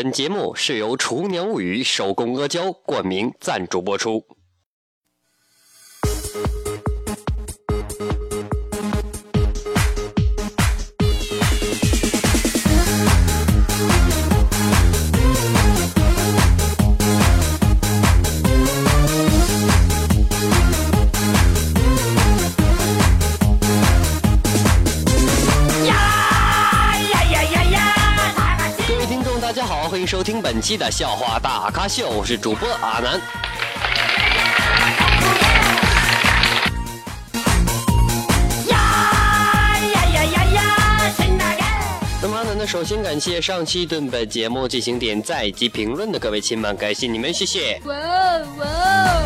本节目是由《厨娘物语》手工阿胶冠名赞助播出。收听本期的笑话大咖秀，我是主播阿南。那么阿南呢，首先感谢上期对本节目进行点赞以及评论的各位亲们，感谢你们，谢谢。哇哦哇哦！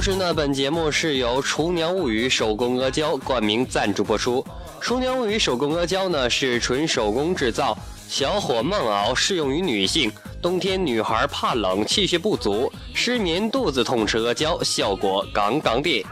同时呢，本节目是由厨娘物语手工阿胶冠名赞助播出。厨娘物语手工阿胶呢是纯手工制造，小火慢熬，适用于女性。冬天女孩怕冷，气血不足，失眠、肚子痛吃阿胶，效果杠杠的。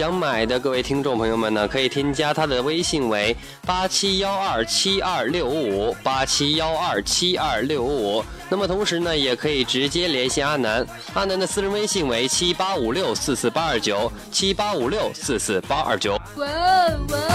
想买的各位听众朋友们呢，可以添加他的微信为八七幺二七二六五五八七幺二七二六五五。那么同时呢，也可以直接联系阿南，阿南的私人微信为七八五六四四八二九七八五六四四八二九。哇哦哇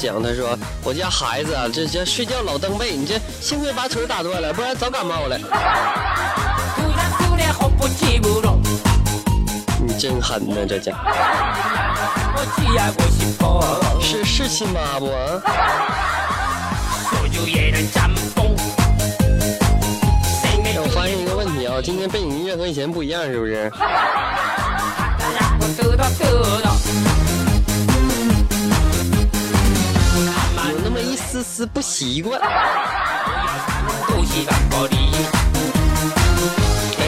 讲，他说我家孩子啊，这这睡觉老蹬被，你这幸亏把腿打断了，不然早感冒了。你真狠呐，这家。是是亲妈不？我发现一个问题啊，今天背景音乐和以前不一样，是不是？不习惯。哎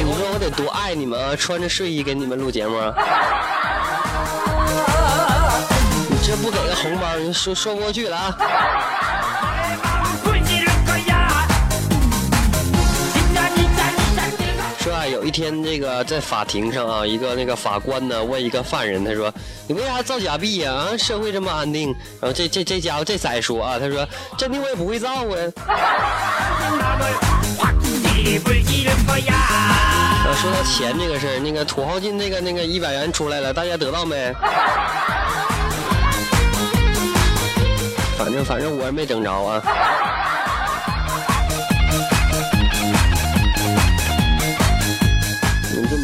你说我得多爱你们啊穿着睡衣给你们录节目啊。你这不给个红包你说说不过去了啊。有一天，这个在法庭上啊，一个那个法官呢问一个犯人，他说：“你为啥造假币呀？啊，社会这么安定。”然后这这这家伙这再说啊，他说：“真的我也不会造啊。”啊，说到钱这个事儿，那个土豪金那个那个一百元出来了，大家得到没？反正反正我没整着啊。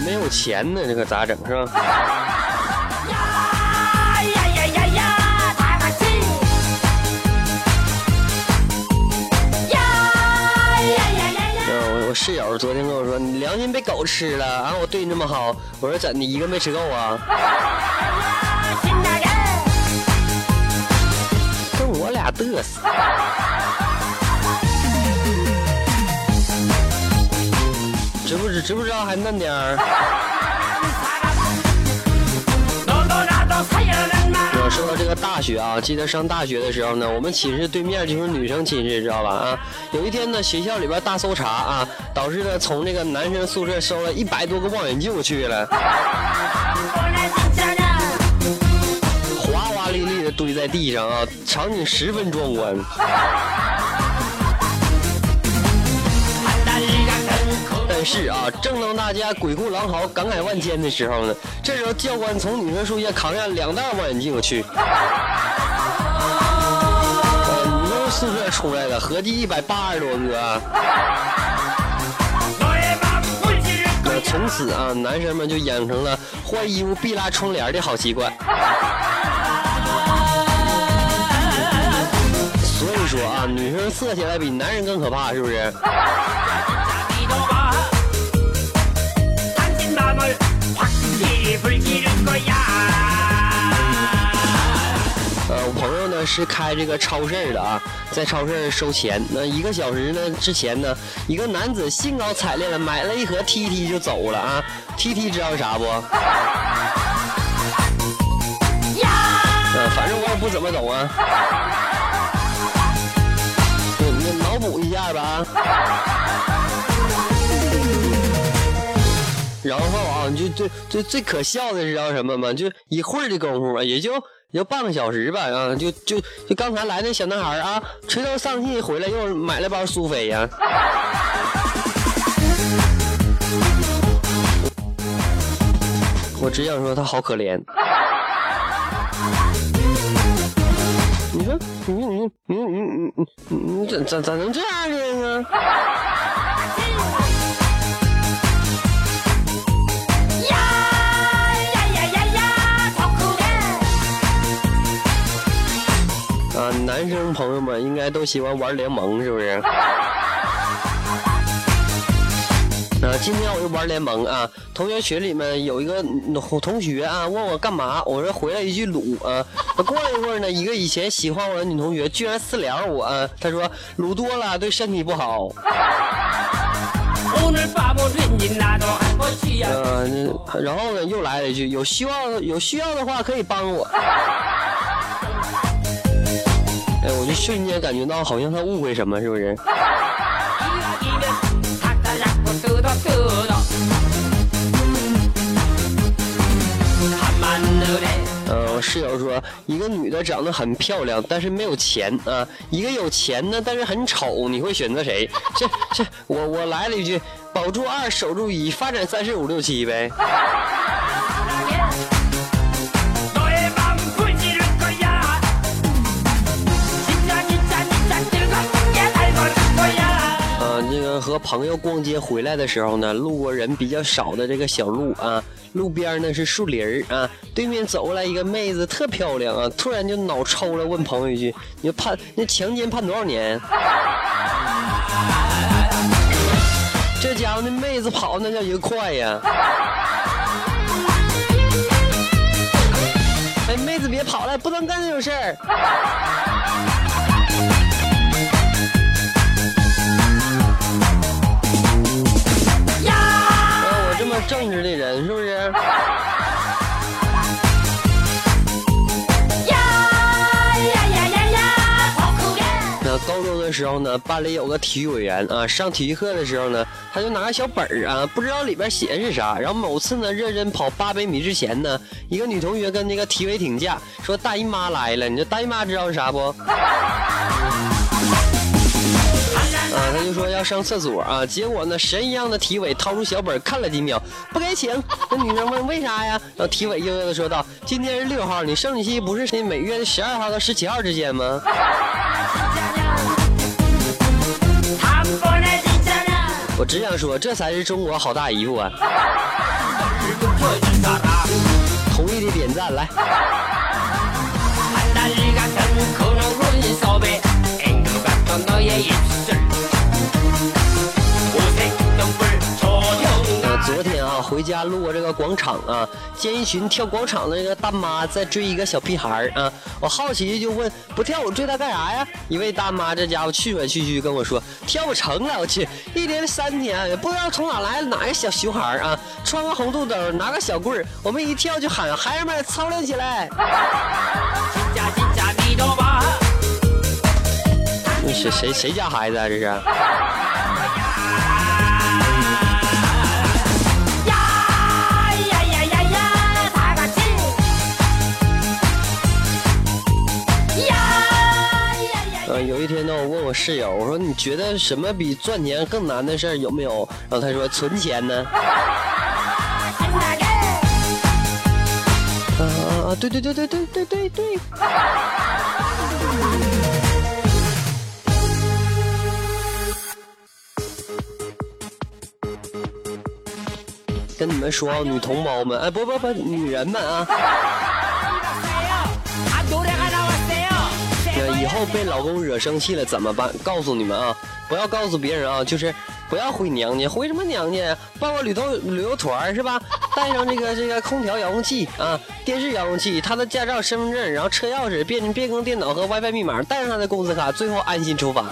没有钱呢，这可咋整？是吧？我室友昨天跟我说，你良心被狗吃了。啊我对你那么好，我说怎的？一个没吃够啊？跟我俩嘚瑟。不知知不知道还嫩点儿。说到这个大学啊，记得上大学的时候呢，我们寝室对面就是女生寝室，知道吧？啊，有一天呢，学校里边大搜查啊，导致呢从这个男生宿舍收了一百多个望远镜去了，哗哗沥沥的堆在地上啊，场景十分壮观。是啊，正当大家鬼哭狼嚎、感慨万千的时候呢，这时候教官从女生宿舍扛下两袋望远镜，我去。宿舍出来的，合计一百八十多个。那从此啊，男生们就养成了换衣服必拉窗帘的好习惯。所以说啊，女生色起来比男人更可怕，是不是？呃，我朋友呢是开这个超市的啊，在超市收钱。那一个小时呢之前呢，一个男子兴高采烈的买了一盒 TT 就走了啊。TT 知道是啥不？呃，反正我也不怎么懂啊。你你脑补一下吧。然后啊，就最最最可笑的是叫什么嘛？就一会儿的功夫嘛，也就也就半个小时吧，啊，就就就刚才来那小男孩啊，垂头丧气回来又买了包苏菲呀。我只想说他好可怜。你说，你你你你你你你怎咋咋能这样呢？男生朋友们应该都喜欢玩联盟是不是？那今天我就玩联盟啊同学群里面有一个同学啊问我干嘛我说回了一句鲁啊。过了一会儿呢一个以前喜欢我的女同学居然私聊我她说鲁多了对身体不好。然后呢又来了一句有希望有需要的话可以帮我。瞬间感觉到好像他误会什么是不是？嗯我室友说一个女的长得很漂亮但是没有钱啊。一个有钱的但是很丑你会选择谁？这这我我来了一句保住二守住一发展三十五六七呗。朋友逛街回来的时候呢，路过人比较少的这个小路啊，路边呢是树林儿啊，对面走过来一个妹子，特漂亮啊，突然就脑抽了，问朋友一句：“你判那强奸判多少年？”这家伙那妹子跑那叫一个快呀！哎，妹子别跑了，不能干这种事儿。的时候呢，班里有个体育委员啊，上体育课的时候呢，他就拿个小本儿啊，不知道里边写的是啥。然后某次呢，认真跑八百米之前呢，一个女同学跟那个体委请假，说大姨妈来了。你说大姨妈知道是啥不？啊，他就说要上厕所啊，结果呢，神一样的体委掏出小本看了几秒，不给请。那女生问为啥呀？然后体委悠悠的说道：“今天是六号，你生理期不是那每月的十二号到十七号之间吗？”我只想说，这才是中国好大姨夫啊。同意的点赞来，我昨天啊回家路过这个广场啊。见一群跳广场的那个大妈在追一个小屁孩儿。啊我好奇就问不跳我追他干啥呀一位大妈这家伙气喘吁吁跟我说跳不成了我去一连三天啊也不知道从哪来哪个小熊孩啊？穿个红肚兜拿个小棍儿我们一跳就喊孩儿们操练起来你是谁谁家孩子啊这是有一天呢，我问我室友，我说你觉得什么比赚钱更难的事儿有没有？然后他说存钱呢。啊啊！对对对对对对对对。跟你们说，女同胞们，哎，不不不，女人们啊。后被老公惹生气了怎么办？告诉你们啊，不要告诉别人啊，就是不要回娘家，回什么娘家呀？报个旅游旅游团是吧？带上这个这个空调遥控器啊，电视遥控器，他的驾照、身份证，然后车钥匙、变变更电脑和 WiFi 密码，带上他的工资卡，最后安心出发。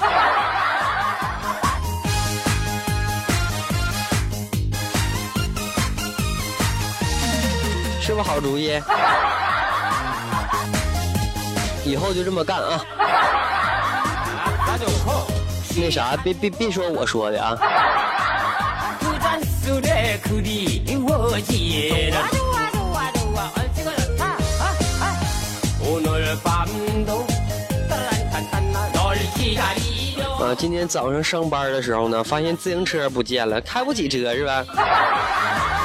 是不是好主意？以后就这么干啊。那啥别别别说我说的啊。啊今天早上上班的时候呢发现自行车不见了开不起车是吧？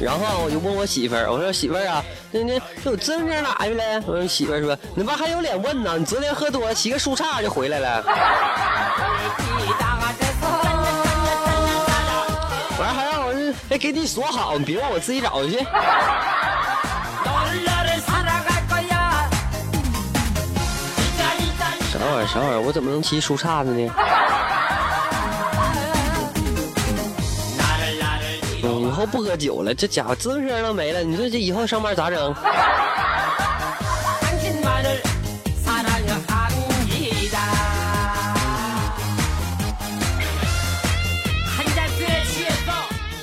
然后我就问我媳妇儿，我说媳妇儿啊，那那我真正哪去了？我说媳妇儿说，你妈还有脸问呢？你昨天喝多了，骑个树杈就回来了。完了还让我哎给你锁好，你别让我自己找去。啥玩意儿？啥玩意儿？我怎么能骑树杈子呢？都不喝酒了，这家伙自行车都没了，你说这以后上班咋整？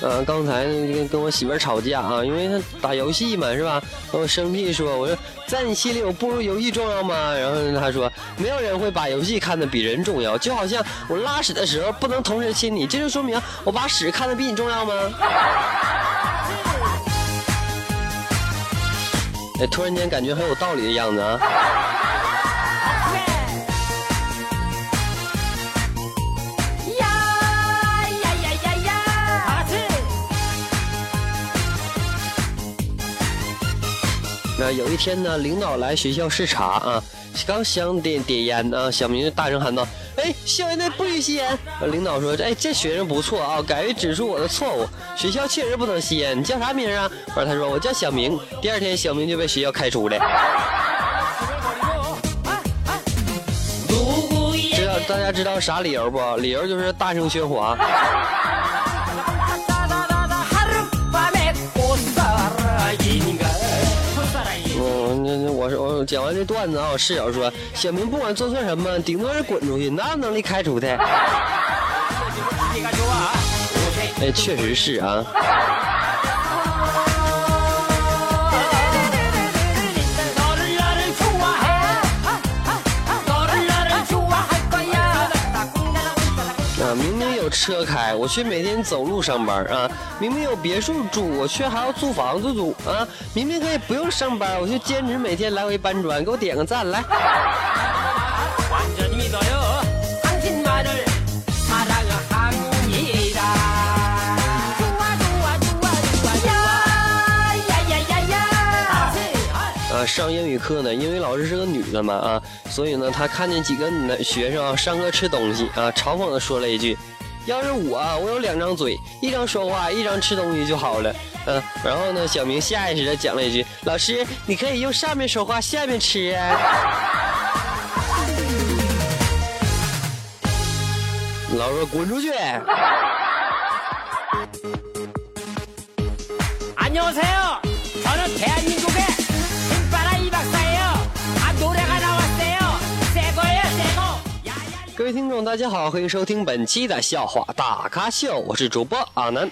어呃，刚才跟跟我媳妇吵架啊，因为她打游戏嘛，是吧？我生气说，我说在你心里我不如游戏重要吗？然后她说，没有人会把游戏看得比人重要，就好像我拉屎的时候不能同时亲你，这就说明我把屎看得比你重要吗？哎，突然间感觉很有道理的样子啊！那有一天呢，领导来学校视察啊，刚想点点烟啊，小明就大声喊道：“哎，校园内不许吸烟！”领导说：“哎，这学生不错啊，敢于指出我的错误。学校确实不能吸烟，你叫啥名啊？”完，他说：“我叫小明。”第二天，小明就被学校开除了。知道大家知道啥理由不？理由就是大声喧哗。讲完这段子啊我室友说小明不管做错什么顶多是滚出去哪有能力开除他？哎确实是啊。车开，我去每天走路上班啊！明明有别墅住，我却还要租房子住啊！明明可以不用上班，我就兼职每天来回搬砖，给我点个赞来。啊啊啊啊！啊上英语课呢，英语老师是个女的嘛啊，所以呢，她看见几个男学生啊上课吃东西啊，嘲讽的说了一句。要是我啊，我有两张嘴，一张说话，一张吃东西就好了。”嗯、然后呢，小明下意识的讲了一句：“老师，你可以用上面说话，下面吃啊。”老师说滚出去！ 안녕하세요 位听众，大家好，欢迎收听本期的笑话大咖秀，我是主播阿南。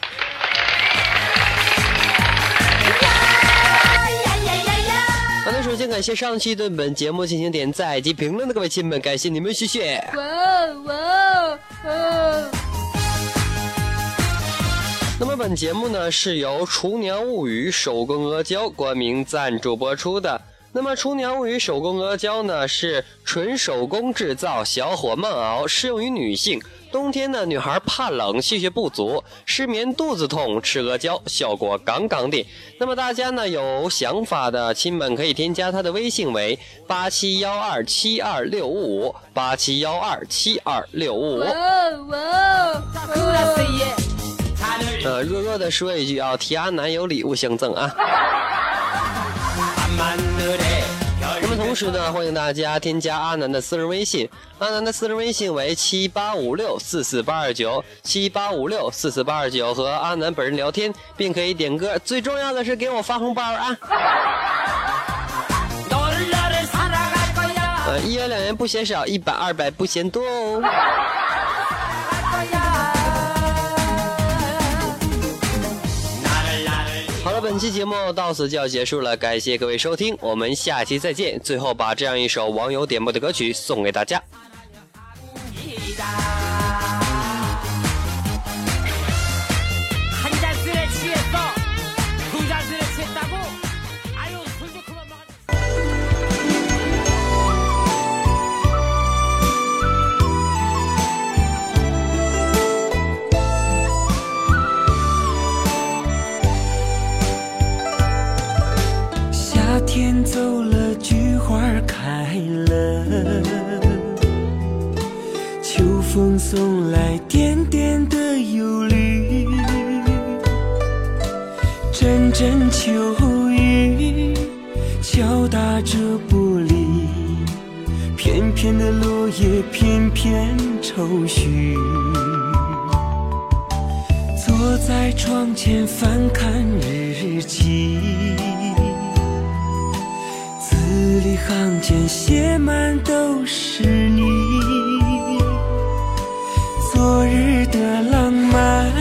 好的，首先感谢上期对本节目进行点赞以及评论的各位亲们，感谢你们，谢谢。哇哦哇哦哦！那么本节目呢是由《厨娘物语》手工阿胶冠名赞助播出的。那么厨娘与手工阿胶呢是纯手工制造小火慢熬适用于女性。冬天呢女孩怕冷气血不足失眠肚子痛吃阿胶效果杠杠的那么大家呢有想法的亲们可以添加她的微信为八七幺二七二六五五八七幺二七二六五。五呃弱弱的说一句啊提阿南有礼物相赠啊是的，欢迎大家添加阿南的私人微信，阿南的私人微信为七八五六四四八二九七八五六四四八二九，和阿南本人聊天，并可以点歌。最重要的是给我发红包啊！呃，一元两元不嫌少，一百二百不嫌多哦。本期节目到此就要结束了，感谢各位收听，我们下期再见。最后把这样一首网友点播的歌曲送给大家。阵秋雨敲打着玻璃，片片的落叶，片片愁绪。”坐在窗前翻看日记，字里行间写满都是你。昨日的浪漫，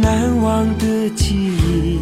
难忘的记忆，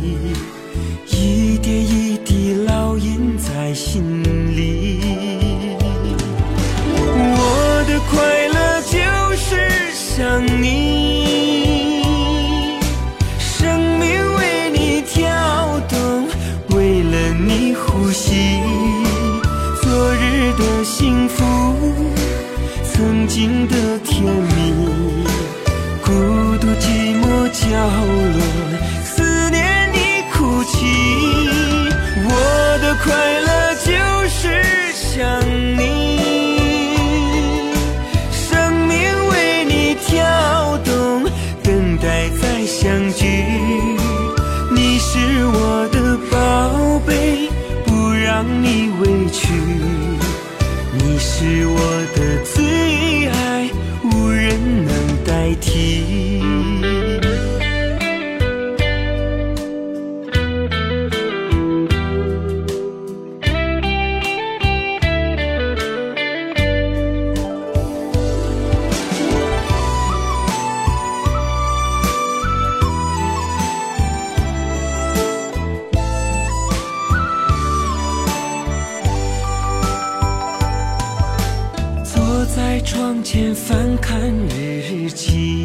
在窗前翻看日记，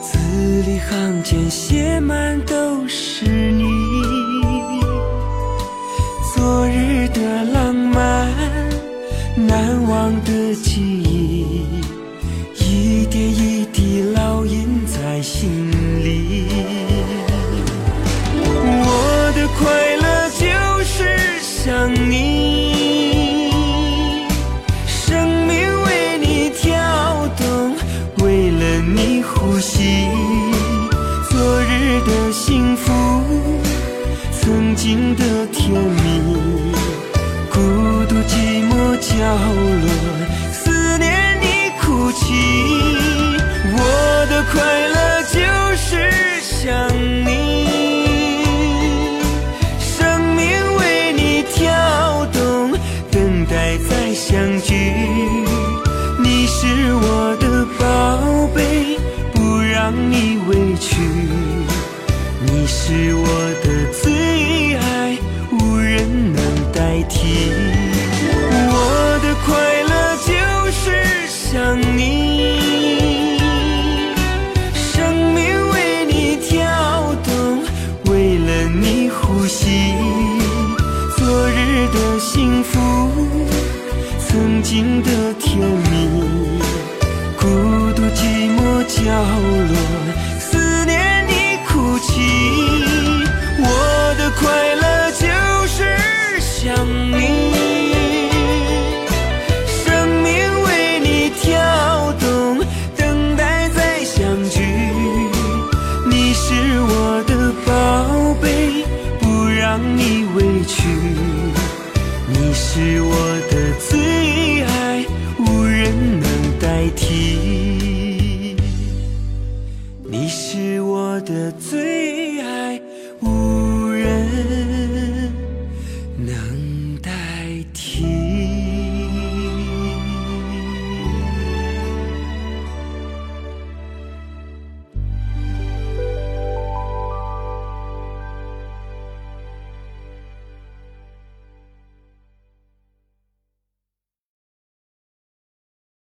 字里行间写满都是你。昨日的浪漫，难忘的记忆，的幸福，曾经的甜蜜，孤独寂寞角落，思念你哭泣。我的快乐就是想你，生命为你跳动，等待再相聚。你是我的宝贝，不让你委屈。是我的最爱，无人能代替。我的快乐就是想你，生命为你跳动，为了你呼吸。昨日的幸福，曾经的甜蜜，孤独寂寞角落，